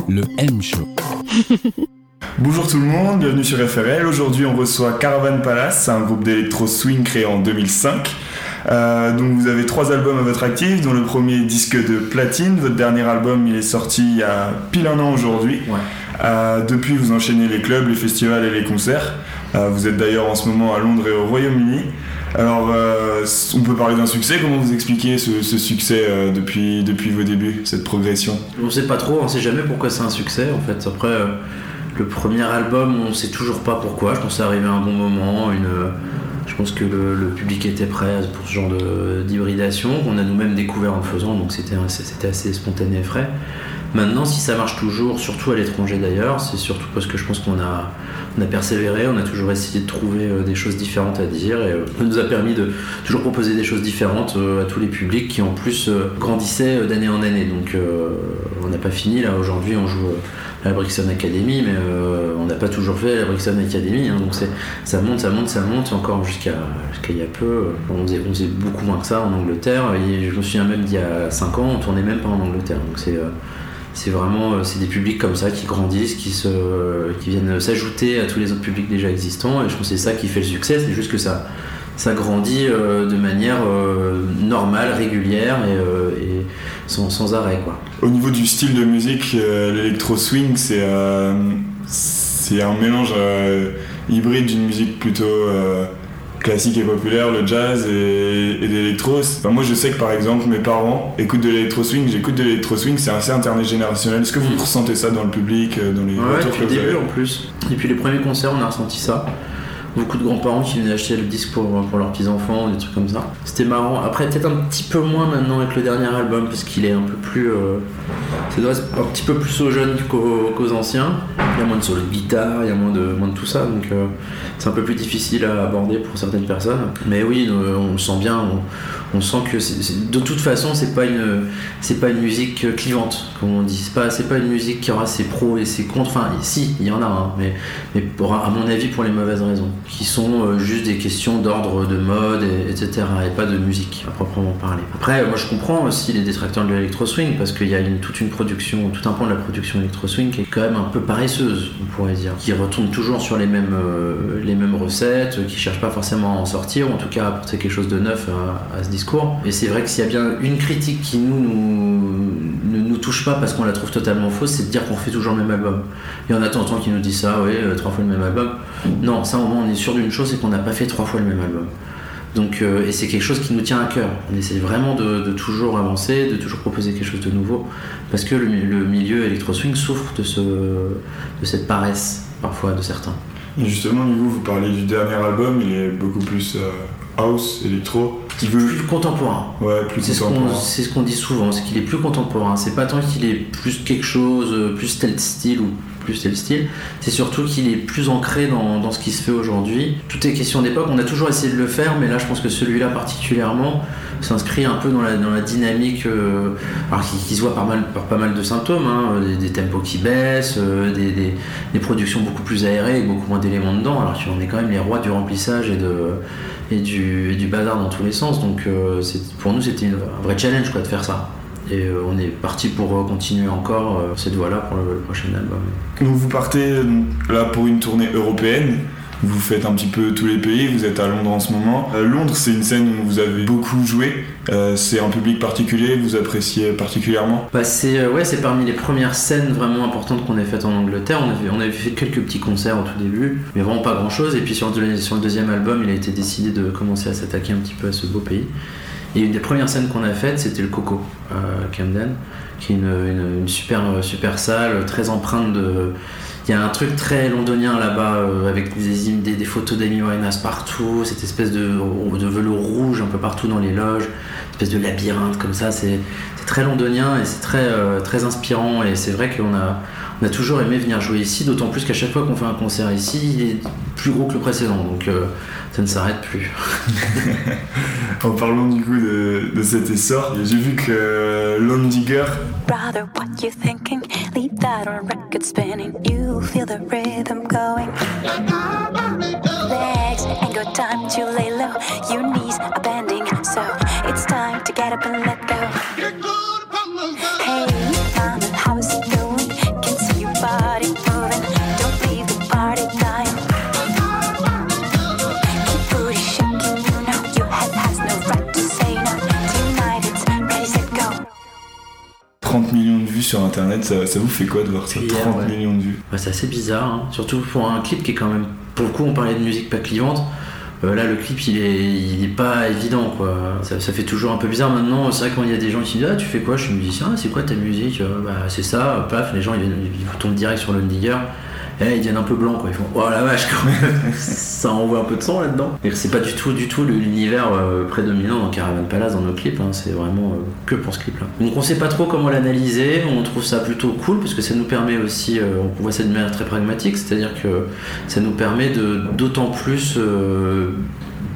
Le M Show. (laughs) Bonjour tout le monde, bienvenue sur FRL. Aujourd'hui, on reçoit Caravan Palace, un groupe d'électro swing créé en 2005. Euh, donc vous avez trois albums à votre actif, dont le premier disque de platine. Votre dernier album, il est sorti il y a pile un an aujourd'hui. Euh, depuis, vous enchaînez les clubs, les festivals et les concerts. Euh, vous êtes d'ailleurs en ce moment à Londres et au Royaume-Uni. Alors, euh, on peut parler d'un succès. Comment vous expliquez ce, succès euh, depuis, depuis vos débuts, cette progression? On ne sait pas trop, on ne sait jamais pourquoi c'est un succès. En fait, après, le premier album, on ne sait toujours pas pourquoi. Je pense que arrivé à un bon moment. Une, je pense que le, public était prêt pour ce genre d'hybridation, qu'on a nous-mêmes découvert en faisant, donc c'était assez spontané et frais. Maintenant, si ça marche toujours, surtout à l'étranger d'ailleurs, c'est surtout parce que je pense qu'on a, on a persévéré, on a toujours essayé de trouver euh, des choses différentes à dire et euh, ça nous a permis de toujours proposer des choses différentes euh, à tous les publics qui en plus grandissaient d'année en année. Donc on n'a pas fini là, aujourd'hui on joue à la Brixton Academy, mais on n'a pas toujours fait la Brixton Academy, hein. donc ça monte, ça monte, ça monte, encore jusqu'à il y a peu, on faisait, beaucoup moins que ça en Angleterre, et je me souviens même d'il y a 5 ans, on tournait même pas en Angleterre, donc c'est c'est vraiment euh, c'est des publics comme ça qui grandissent, qui, se, qui viennent s'ajouter à tous les autres publics déjà existants. Et je pense que c'est ça qui fait le succès, c'est juste que ça, ça grandit euh, de manière euh, normale, régulière et, sans, sans, arrêt. Quoi. Au niveau du style de musique, l'électro swing, c'est c'est un mélange hybride d'une musique plutôt classique et populaire, le jazz et, et l'électro. moi, je sais que par exemple, mes parents écoutent de l'électro swing, j'écoute de l'électro swing, c'est assez intergénérationnel. Est-ce que vous mm. ressentez ça dans le public, euh, dans les ouais, depuis le début en plus. Et puis les premiers concerts, on a ressenti ça beaucoup de grands-parents qui venaient acheter le disque pour, pour leurs petits-enfants, des trucs comme ça. C'était marrant. Après, peut-être un petit peu moins maintenant avec le dernier album, parce qu'il est un peu plus. Euh, un petit peu plus aux jeunes qu'aux, anciens. Il y a moins de solo de guitare, il y a moins de, moins de tout ça, donc euh, c'est un peu plus difficile à aborder pour certaines personnes. Mais oui, on le sent bien on sent que de toute façon c'est pas une pas une musique clivante comme on dit. C'est pas pas une musique qui aura ses pros et ses contre enfin si il y en a hein, mais mais pour, à mon avis pour les mauvaises raisons qui sont euh, juste des questions d'ordre de mode et, etc et pas de musique à proprement parler. Après moi je comprends aussi les détracteurs de l'électro swing parce qu'il y a toute une production tout un point de la production électro swing qui est quand même un peu paresseuse on pourrait dire qui retourne toujours sur les mêmes euh, les mêmes recettes qui cherche pas forcément à en sortir ou en tout cas à apporter quelque chose de neuf à, à se et c'est vrai que s'il y a bien une critique qui nous, ne nous touche pas parce qu'on la trouve totalement fausse, c'est de dire qu'on fait toujours le même album. Il y en a tant qui nous disent ça, oui, euh, trois fois le même album. Non, ça au moins on est sûr d'une chose, c'est qu'on n'a pas fait trois fois le même album. Donc, euh, et c'est quelque chose qui nous tient à cœur. On essaie vraiment de, toujours avancer, de toujours proposer quelque chose de nouveau, parce que le, milieu électro-swing souffre de, ce, de cette paresse parfois de certains. justement, vous, vous parlez du dernier album, il est beaucoup plus euh, house, électro. Plus contemporain. Ouais, plus c'est contemporain. C'est ce qu'on dit souvent, c'est qu'il est plus contemporain. C'est pas tant qu'il est plus quelque chose, plus tel style ou plus tel style, c'est surtout qu'il est plus ancré dans, ce qui se fait aujourd'hui. Tout est question d'époque, on a toujours essayé de le faire, mais là je pense que celui-là particulièrement s'inscrit un peu dans la, dynamique, euh, qui, se voit par, pas mal de symptômes, hein, des, des, tempos qui baissent, euh, des, productions beaucoup plus aérées avec beaucoup moins d'éléments dedans, alors qu'on est quand même les rois du remplissage et, et, du, et bazar dans tous les sens, donc euh, pour nous c'était un vrai challenge de faire ça. Et euh, on est parti pour euh, continuer encore euh, cette voie-là pour le, le, prochain album. Donc vous partez là pour une tournée européenne. Vous faites un petit peu tous les pays, vous êtes à Londres en ce moment. Euh, Londres, c'est une scène où vous avez beaucoup joué. Euh, c'est un public particulier, vous appréciez particulièrement? Bah c'est, ouais, c'est parmi les premières scènes vraiment importantes qu'on ait faites en Angleterre. On avait, on avait fait quelques petits concerts au tout début, mais vraiment pas grand-chose. Et puis sur le deuxième album, il a été décidé de commencer à s'attaquer un petit peu à ce beau pays. Et une des premières scènes qu'on a faites, c'était le Coco à Camden, qui est une, super, super salle, très empreinte de. Il y a un truc très londonien là-bas, euh, avec des, photos d'Amy Winehouse partout, cette espèce de, de, velours rouge un peu partout dans les loges, une espèce de labyrinthe comme ça. C'est très londonien et c'est très, euh, très inspirant. Et c'est vrai qu'on a, on a toujours aimé venir jouer ici, d'autant plus qu'à chaque fois qu'on fait un concert ici, il est plus gros que le précédent. Donc euh, ça ne s'arrête plus. (laughs) en parlant du coup de, de cet essor, j'ai vu que euh, Lone Digger. Brother, what you thinking? Leave that on record spinning. You feel the rhythm going. Legs ain't got time to lay low. Your knees are bending, so it's time to get up and let go. Sur internet, ça, ça vous fait quoi de voir ça? 30 ouais. millions de vues bah, C'est assez bizarre, hein. surtout pour un clip qui est quand même. Pour le coup, on parlait de musique pas clivante. Euh, là, le clip, il est, il est pas évident, quoi. Ça, ça, fait toujours un peu bizarre maintenant. C'est vrai quand il y a des gens qui disent Ah, tu fais quoi? Je suis musicien, ah, c'est quoi ta musique? Bah, c'est ça, paf, les gens ils, ils tombent direct sur le Digger. Et ils viennent un peu blancs, quoi. Ils font Oh la vache, quand même (laughs) Ça envoie un peu de sang là-dedans. Et c'est pas du tout, du tout l'univers euh, prédominant dans Caravan Palace dans nos clips. Hein. C'est vraiment euh, que pour ce clip-là. Donc on sait pas trop comment l'analyser. On trouve ça plutôt cool parce que ça nous permet aussi, euh, on voit ça de manière très pragmatique, c'est-à-dire que ça nous permet de d'autant plus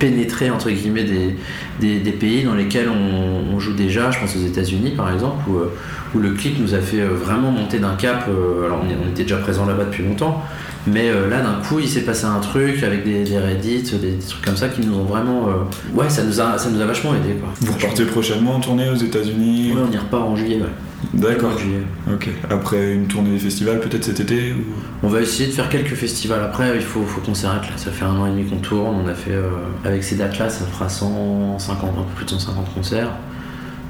pénétrer entre guillemets des, des, des, pays dans lesquels on, on, joue déjà, je pense aux États-Unis par exemple, où, où, le clip nous a fait vraiment monter d'un cap. Alors on, on était déjà présent là-bas depuis longtemps, mais euh, là d'un coup il s'est passé un truc avec des, des Reddit, des, des, trucs comme ça qui nous ont vraiment. Euh... Ouais, ça nous, a, ça nous a vachement aidé. Quoi. Vous repartez prochainement en tournée aux États-Unis? Ouais, on y repart en juillet, ouais. D'accord. Ok. Après une tournée des festivals, peut-être cet été. On va essayer de faire quelques festivals. Après, il faut, faut qu'on s'arrête là. Ça fait un an et demi qu'on tourne. On a fait, euh, avec ces dates-là, ça fera 150, un peu plus de 150 concerts.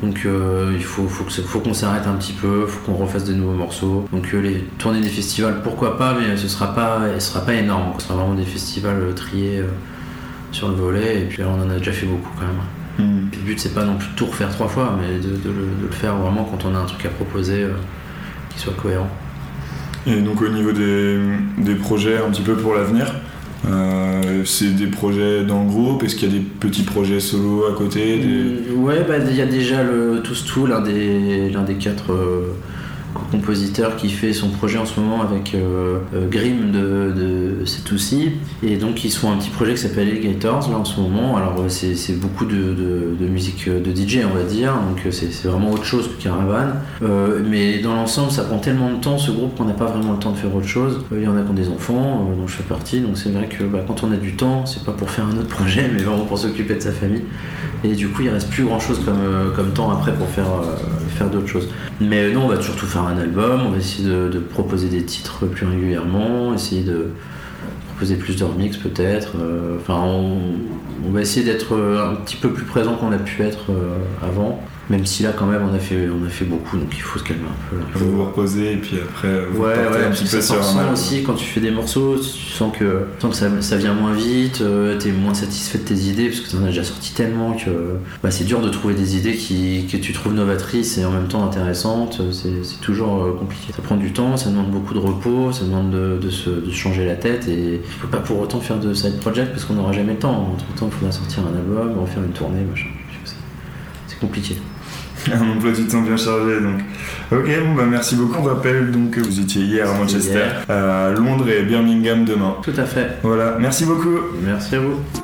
Donc euh, il faut, faut, qu'on s'arrête un petit peu, faut qu'on refasse de nouveaux morceaux. Donc euh, les tournées des festivals, pourquoi pas, mais ce sera pas, sera pas énorme. Ce sera vraiment des festivals triés sur le volet. Et puis là, on en a déjà fait beaucoup quand même. Mmh. Le but c'est pas non plus de tout refaire trois fois, mais de, de, le, de, le, faire vraiment quand on a un truc à proposer euh, qui soit cohérent. Et donc au niveau des, des projets un petit peu pour l'avenir, euh, c'est des projets dans le groupe? Est-ce qu'il y a des petits projets solo à côté des... mmh, Ouais, bah, il y a déjà le Tous Tout, l'un des, l'un des quatre euh, compositeur qui fait son projet en ce moment avec euh, euh, Grimm de, de C2C et donc ils font un petit projet qui s'appelle Alligators là en ce moment. Alors c'est, c'est beaucoup de, de, musique de DJ on va dire. Donc c'est, c'est vraiment autre chose que Caravan euh, mais dans l'ensemble ça prend tellement de temps ce groupe qu'on n'a pas vraiment le temps de faire autre chose. Il y en a qui ont des enfants dont je fais partie. Donc c'est vrai que bah, quand on a du temps c'est pas pour faire un autre projet mais vraiment pour s'occuper de sa famille. Et du coup il reste plus grand chose comme, comme temps après pour faire, faire d'autres choses. Mais non on va surtout faire un album, on va essayer de, proposer des titres plus régulièrement, essayer de proposer plus de remix peut-être. Euh, enfin, on, on, va essayer d'être un petit peu plus présent qu'on a pu être euh, avant. Même si là, quand même, on a fait, on a fait beaucoup, donc il faut se calmer un peu. Là. Vous vous reposez et puis après, vous ouais, ouais, un petit peu ça sur un aussi quand tu fais des morceaux, tu sens que, tu sens que ça, ça, vient moins vite, euh, t'es moins satisfait de tes idées parce que t'en as déjà sorti tellement que bah, c'est dur de trouver des idées qui, que tu trouves novatrices et en même temps intéressantes. C'est toujours euh, compliqué. Ça prend du temps, ça demande beaucoup de repos, ça demande de, de, se, de se changer la tête et il faut pas pour autant faire de side project parce qu'on n'aura jamais le temps. Entre temps, il faudra sortir un album, refaire une tournée, machin. C'est compliqué. (laughs) Un emploi du temps bien chargé donc. Ok, bon bah merci beaucoup. On rappelle donc que vous étiez hier à Manchester, à Londres et Birmingham demain. Tout à fait. Voilà, merci beaucoup. Merci à vous.